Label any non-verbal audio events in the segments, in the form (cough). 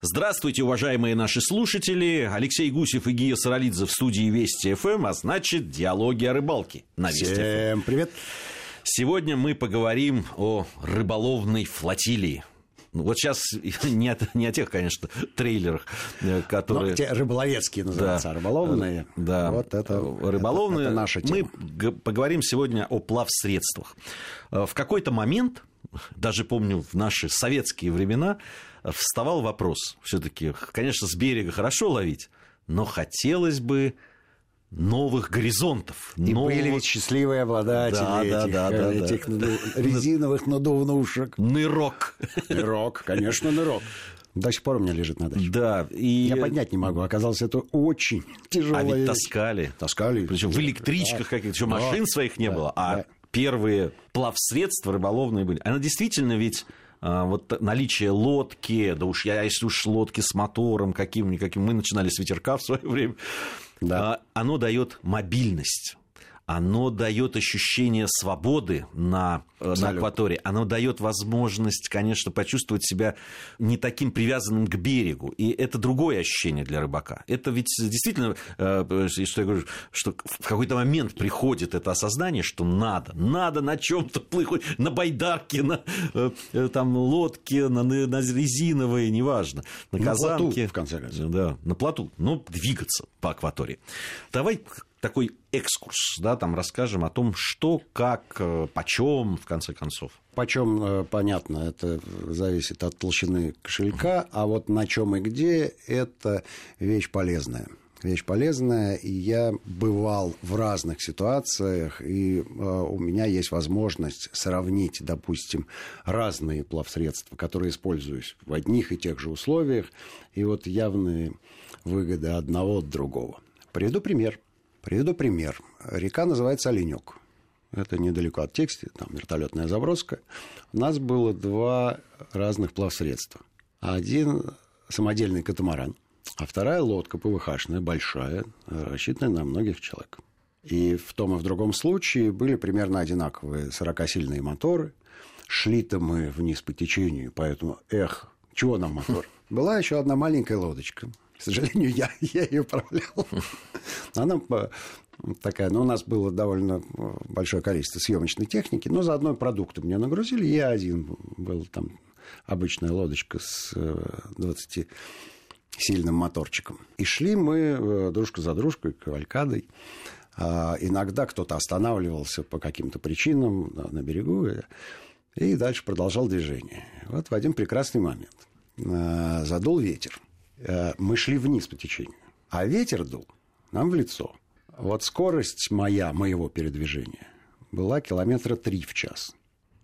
Здравствуйте, уважаемые наши слушатели. Алексей Гусев и Гия Саралидзе в студии Вести ФМ, а значит, диалоги о рыбалке на Вести Всем привет. Сегодня мы поговорим о рыболовной флотилии. Ну, вот сейчас не о, не о тех, конечно, трейлерах, э, которые... Ну, те рыболовецкие называются, Да. а рыболовные. Да, Вот это, рыболовные. это, это наша Мы тема. г- поговорим сегодня о плавсредствах. Э, В какой-то момент, даже помню, в наши советские времена, вставал вопрос. Все-таки, конечно, с берега хорошо ловить, но хотелось бы новых горизонтов. И нового- были ведь счастливые обладатели Да, да, этих, да, э, да, да. этих наду- (laughs) резиновых надувнушек. Нырок. Нырок, конечно, нырок. До сих пор у меня лежит на даче. Да, и... Я поднять не могу. Оказалось, это очень А тяжелая ведь таскали. Таскали. Причем в электричках Да. каких-то, еще Да. машин своих не Да, было, а да. Первые плавсредства рыболовные были. Она действительно ведь а, вот наличие лодки, да уж я, если уж лодки с мотором каким-никаким, мы начинали с ветерка в свое время, Да. а, оно дает мобильность. Оно дает ощущение свободы на, на акватории. Оно дает возможность, конечно, почувствовать себя не таким привязанным к берегу. И это другое ощущение для рыбака. Это ведь действительно, э, что я говорю, что в какой-то момент приходит это осознание, что надо, надо на чем-то плыть, на байдарке, на э, э, там, лодке, на, на резиновые, неважно, на На плоту, в конце концов. Да, на плоту, но двигаться по акватории. Давай такой экскурс, да, там расскажем о том, что, как, э, почем, в конце концов. Почем, э, понятно, это зависит от толщины кошелька, а вот на чем и где, это вещь полезная. Вещь полезная, и я бывал в разных ситуациях, и э, у меня есть возможность сравнить, допустим, разные плавсредства, которые используюсь в одних и тех же условиях, и вот явные выгоды одного от другого. Приведу пример. Приведу пример. Река называется Оленек. Это недалеко от тексти, там вертолетная заброска. У нас было два разных плавсредства. Один самодельный катамаран, а вторая лодка ПВХшная, большая, рассчитанная на многих человек. И в том и в другом случае были примерно одинаковые 40-сильные моторы. Шли-то мы вниз по течению, поэтому, эх, чего нам мотор? (laughs) Была еще одна маленькая лодочка. К сожалению, я, я ее управлял. (laughs) Она э, такая, ну, у нас было довольно э, большое количество съемочной техники, но заодно продукты мне нагрузили. Я один был там обычная лодочка с 20 сильным моторчиком. И шли мы э, дружка за дружкой, кавалькадой. А Иногда кто-то останавливался по каким-то причинам на берегу и- дальше продолжал движение. Вот в один прекрасный момент э, задул ветер. Э, Мы шли вниз по течению, а ветер дул нам в лицо. Вот скорость моя, моего передвижения была километра три в час.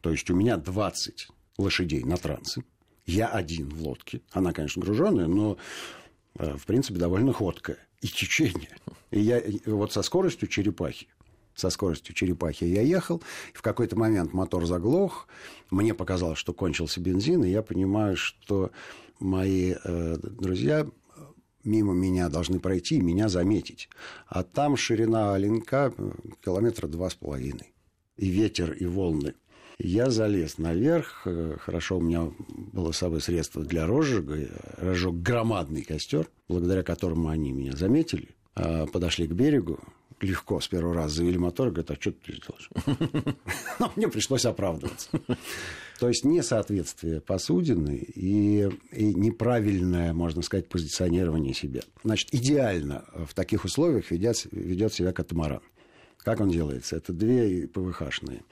То есть у меня 20 лошадей на трансе. Я один в лодке. Она, конечно, груженная, но, э, в принципе, довольно ходкая. И течение. И я вот со скоростью черепахи со скоростью черепахи я ехал. В какой-то момент мотор заглох. Мне показалось, что кончился бензин. И я понимаю, что мои э, друзья мимо меня должны пройти и меня заметить. А там ширина оленка километра два с половиной. И ветер, и волны. Я залез наверх. Э, Хорошо, у меня было с собой средство для розжига. Разжег громадный костер, благодаря которому они меня заметили. А, Подошли к берегу. Легко с первого раза завели мотор. Говорят, а что ты делаешь? Но (laughs) Мне пришлось оправдываться. То есть несоответствие посудины и, и неправильное, можно сказать, позиционирование себя. Значит, идеально в таких условиях ведет, ведет себя катамаран. Как он делается? Это две ПВХшные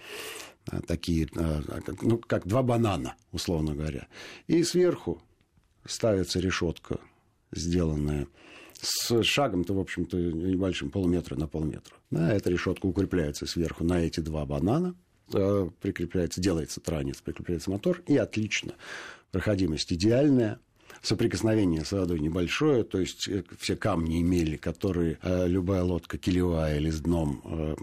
а, такие, а, ну, как два банана, условно говоря. И сверху ставится решетка, сделанная с шагом-то, в общем-то, небольшим, полметра на полметра. Да, эта решетка укрепляется сверху на эти два банана, э, прикрепляется, делается транец, прикрепляется мотор, и отлично. Проходимость идеальная, соприкосновение с водой небольшое, то есть э, все камни имели, которые э, любая лодка килевая или с дном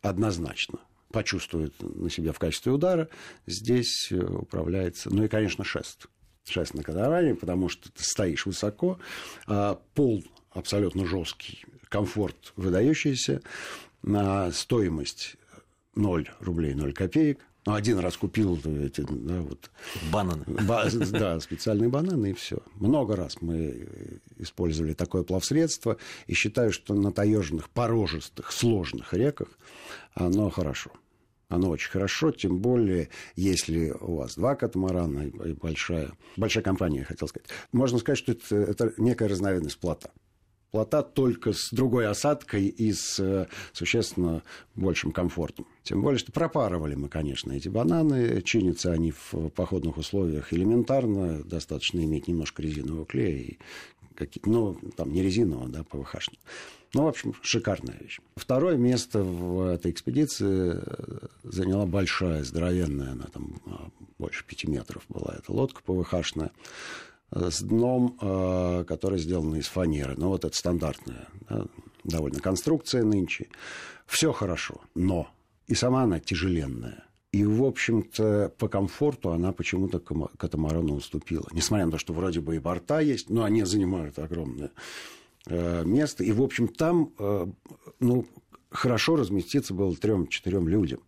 однозначно почувствует на себя в качестве удара, здесь управляется, ну и, конечно, шест. Шест на катамаране, потому что ты стоишь высоко, а пол абсолютно жесткий, комфорт выдающийся, на стоимость 0 рублей 0 копеек, Ну, один раз купил эти, да, вот... Бананы. Ба- да, специальные бананы, и все. Много раз мы использовали такое плавсредство, и считаю, что на таежных, порожистых, сложных реках оно хорошо. Оно очень хорошо, тем более, если у вас два катамарана и большая, большая компания, я хотел сказать. Можно сказать, что это, это некая разновидность плота плота только с другой осадкой и с э, существенно большим комфортом. Тем более, что пропарывали мы, конечно, эти бананы. Чинятся они в походных условиях элементарно. Достаточно иметь немножко резинового клея и какие ну, там не резинового, да, ПВХ-шного. Ну, в общем, шикарная вещь. Второе место в этой экспедиции э, заняла большая, здоровенная, она там а, больше пяти метров была эта лодка ПВХ-шная с дном, э, который сделан из фанеры. Ну, вот это стандартная да, довольно конструкция нынче. Все хорошо, но и сама она тяжеленная. И, в общем-то, по комфорту она почему-то катамарану уступила. Несмотря на то, что вроде бы и борта есть, но они занимают огромное э, место. И, в общем, там э, ну, хорошо разместиться было трем-четырем людям.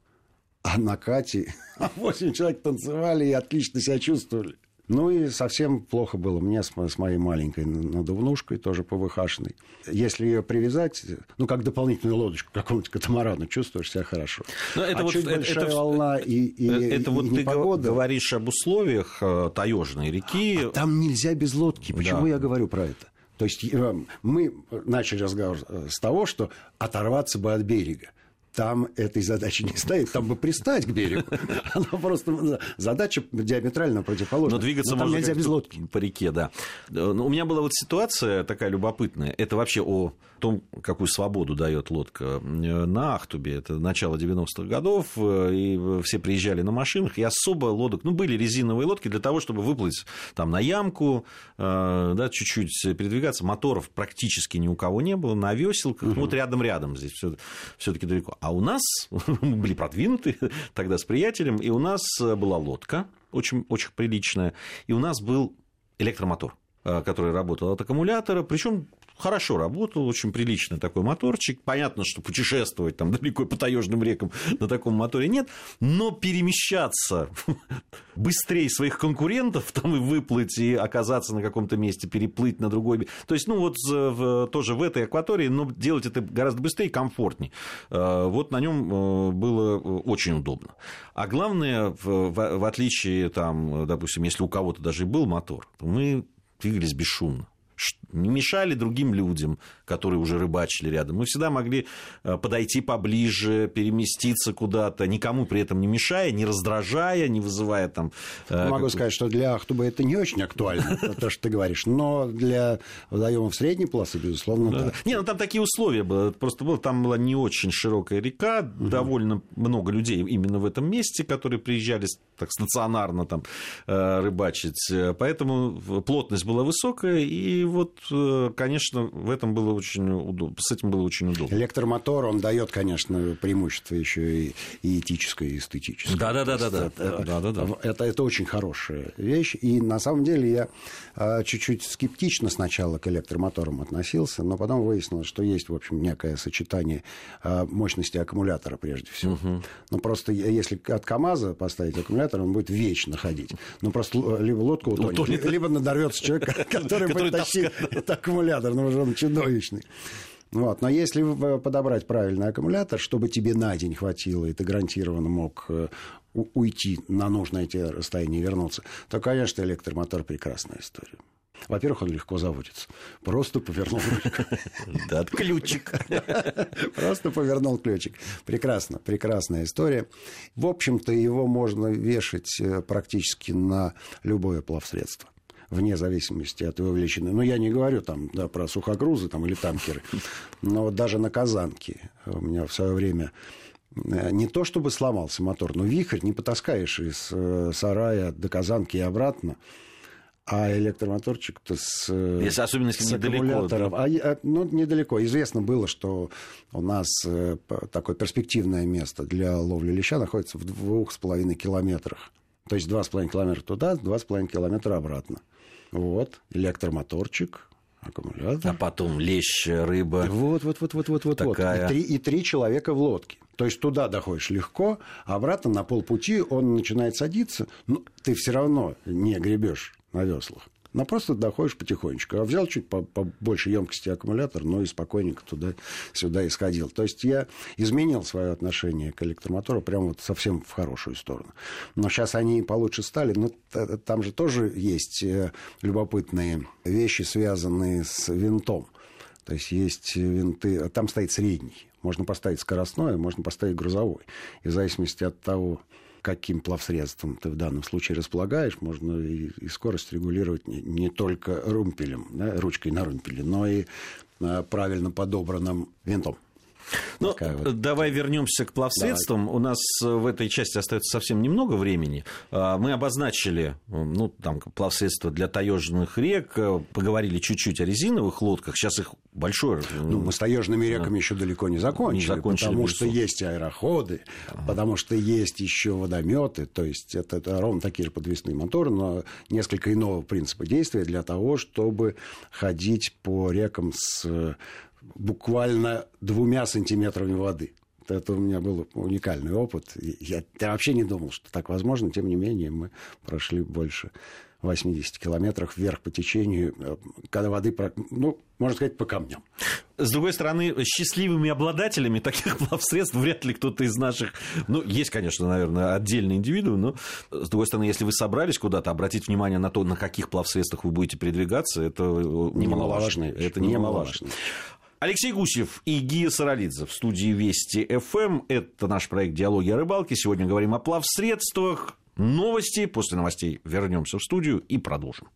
А на Кате (laughs) восемь человек танцевали и отлично себя чувствовали. Ну и совсем плохо было мне с, с моей маленькой надувнушкой, тоже ПВХшной. Если ее привязать, ну, как дополнительную лодочку к какому-нибудь катамарану, чувствуешь себя хорошо. Но это а вот, чуть это, большая это, волна и, и, это и, вот и ты непогода... говоришь об условиях э, таежной реки. А там нельзя без лодки. Почему да. я говорю про это? То есть э, мы начали разговор э, с того, что оторваться бы от берега там этой задачи не стоит. Там бы пристать к берегу. (laughs) Она просто задача диаметрально противоположна. Но двигаться Но можно нельзя без лодки. По реке, да. У меня была вот ситуация такая любопытная. Это вообще о том, какую свободу дает лодка на Ахтубе. Это начало 90-х годов, и все приезжали на машинах, и особо лодок, ну, были резиновые лодки для того, чтобы выплыть там на ямку, э, да, чуть-чуть передвигаться. Моторов практически ни у кого не было, на веселках, угу. вот рядом-рядом здесь все-таки далеко. А у нас (laughs) мы были продвинуты (laughs) тогда с приятелем, и у нас была лодка очень, очень приличная, и у нас был электромотор э, который работал от аккумулятора, причем хорошо работал, очень приличный такой моторчик. Понятно, что путешествовать там (laughs) далеко по таежным рекам на таком моторе нет, но перемещаться (laughs) быстрее своих конкурентов, там и выплыть, и оказаться на каком-то месте, переплыть на другой... То есть, ну, вот в, тоже в этой акватории, но делать это гораздо быстрее и комфортнее. Э, вот на нем э, было очень удобно. А главное, в, в отличие, там, допустим, если у кого-то даже и был мотор, то мы двигались бесшумно не мешали другим людям, которые уже рыбачили рядом. Мы всегда могли э, подойти поближе, переместиться куда-то, никому при этом не мешая, не раздражая, не вызывая там... Э, Могу сказать, что для Ахтуба это не очень актуально, (laughs) то, что ты говоришь, но для водоемов средней полосы, безусловно, да. Не, ну там такие условия были, просто было, там была не очень широкая река, довольно много людей именно в этом месте, которые приезжали так стационарно там э, рыбачить, поэтому плотность была высокая, и вот, э, конечно, в этом было очень удобно, с этим было очень удобно. Электромотор, он дает, конечно, преимущество еще и, и этическое, и эстетическое. Да, да, да, да, да. Это, да, да, да. Это, это очень хорошая вещь. И на самом деле я а, чуть-чуть скептично сначала к электромоторам относился, но потом выяснилось, что есть, в общем, некое сочетание мощности аккумулятора прежде всего. Угу. Ну, просто если от КАМАЗа поставить аккумулятор, он будет вечно ходить. Ну, просто либо лодку утонет, утонет. либо надорвется человек, (laughs) который будет тащить аккумулятор, ну он чудовищный. Вот. Но если подобрать правильный аккумулятор, чтобы тебе на день хватило, и ты гарантированно мог э, уйти на нужное тебе расстояние и вернуться, то, конечно, электромотор прекрасная история. Во-первых, он легко заводится. Просто повернул ключик. (laughs) Да, ключик. (laughs) Просто повернул ключик. Прекрасно, прекрасная история. В общем-то, его можно вешать э, практически на любое плавсредство вне зависимости от его величины. Но я не говорю там да, про сухогрузы там, или танкеры, но вот даже на Казанке у меня в свое время э, не то чтобы сломался мотор, но вихрь не потаскаешь из э, сарая до Казанки и обратно. А электромоторчик-то с, э, если, особенно если с недалеко. Да? А, а, ну, недалеко. Известно было, что у нас такое перспективное место для ловли леща находится в двух с половиной километрах. То есть два с половиной километра туда, два с половиной километра обратно. Вот, электромоторчик, аккумулятор. А потом лещ, рыба. Вот, вот, вот, вот, вот, вот, такая... вот. И три, и три человека в лодке. То есть туда доходишь легко, а обратно на полпути он начинает садиться. Ну, ты все равно не гребешь на веслах но просто доходишь потихонечку. А взял чуть побольше емкости аккумулятор, ну и спокойненько туда-сюда исходил. То есть я изменил свое отношение к электромотору прямо вот совсем в хорошую сторону. Но сейчас они получше стали. Но там же тоже есть э, любопытные вещи, связанные с винтом. То есть есть винты, там стоит средний. Можно поставить скоростной, а можно поставить грузовой. И в зависимости от того, каким плавсредством ты в данном случае располагаешь, можно и, и скорость регулировать не, не только румпелем, да, ручкой на румпеле, но и а, правильно подобранным винтом. Ну, вот. давай вернемся к плавсредствам. Давай. У нас э, в этой части остается совсем немного времени. А, мы обозначили ну, там, плавсредства для таежных рек, э, поговорили чуть-чуть о резиновых лодках. Сейчас их большое... Ну, мы с таежными реками да. еще далеко не закончили, не закончили потому что есть аэроходы, ага. потому что есть еще водометы, то есть это, это ровно такие же подвесные моторы, но несколько иного принципа действия для того, чтобы ходить по рекам с буквально двумя сантиметрами воды. Это у меня был уникальный опыт. Я, я вообще не думал, что так возможно. Тем не менее, мы прошли больше 80 километрах вверх по течению, э, когда воды, ну, можно сказать, по камням. С другой стороны, счастливыми обладателями таких (laughs) плавсредств вряд ли кто-то из наших... Ну, есть, конечно, наверное, отдельные индивидуумы, но, с другой стороны, если вы собрались куда-то, обратить внимание на то, на каких плавсредствах вы будете передвигаться, это немаловажно. Это немаловажно. Алексей Гусев и Гия Саралидзе в студии Вести ФМ. Это наш проект «Диалоги о рыбалке». Сегодня говорим о плавсредствах. Новости. После новостей вернемся в студию и продолжим.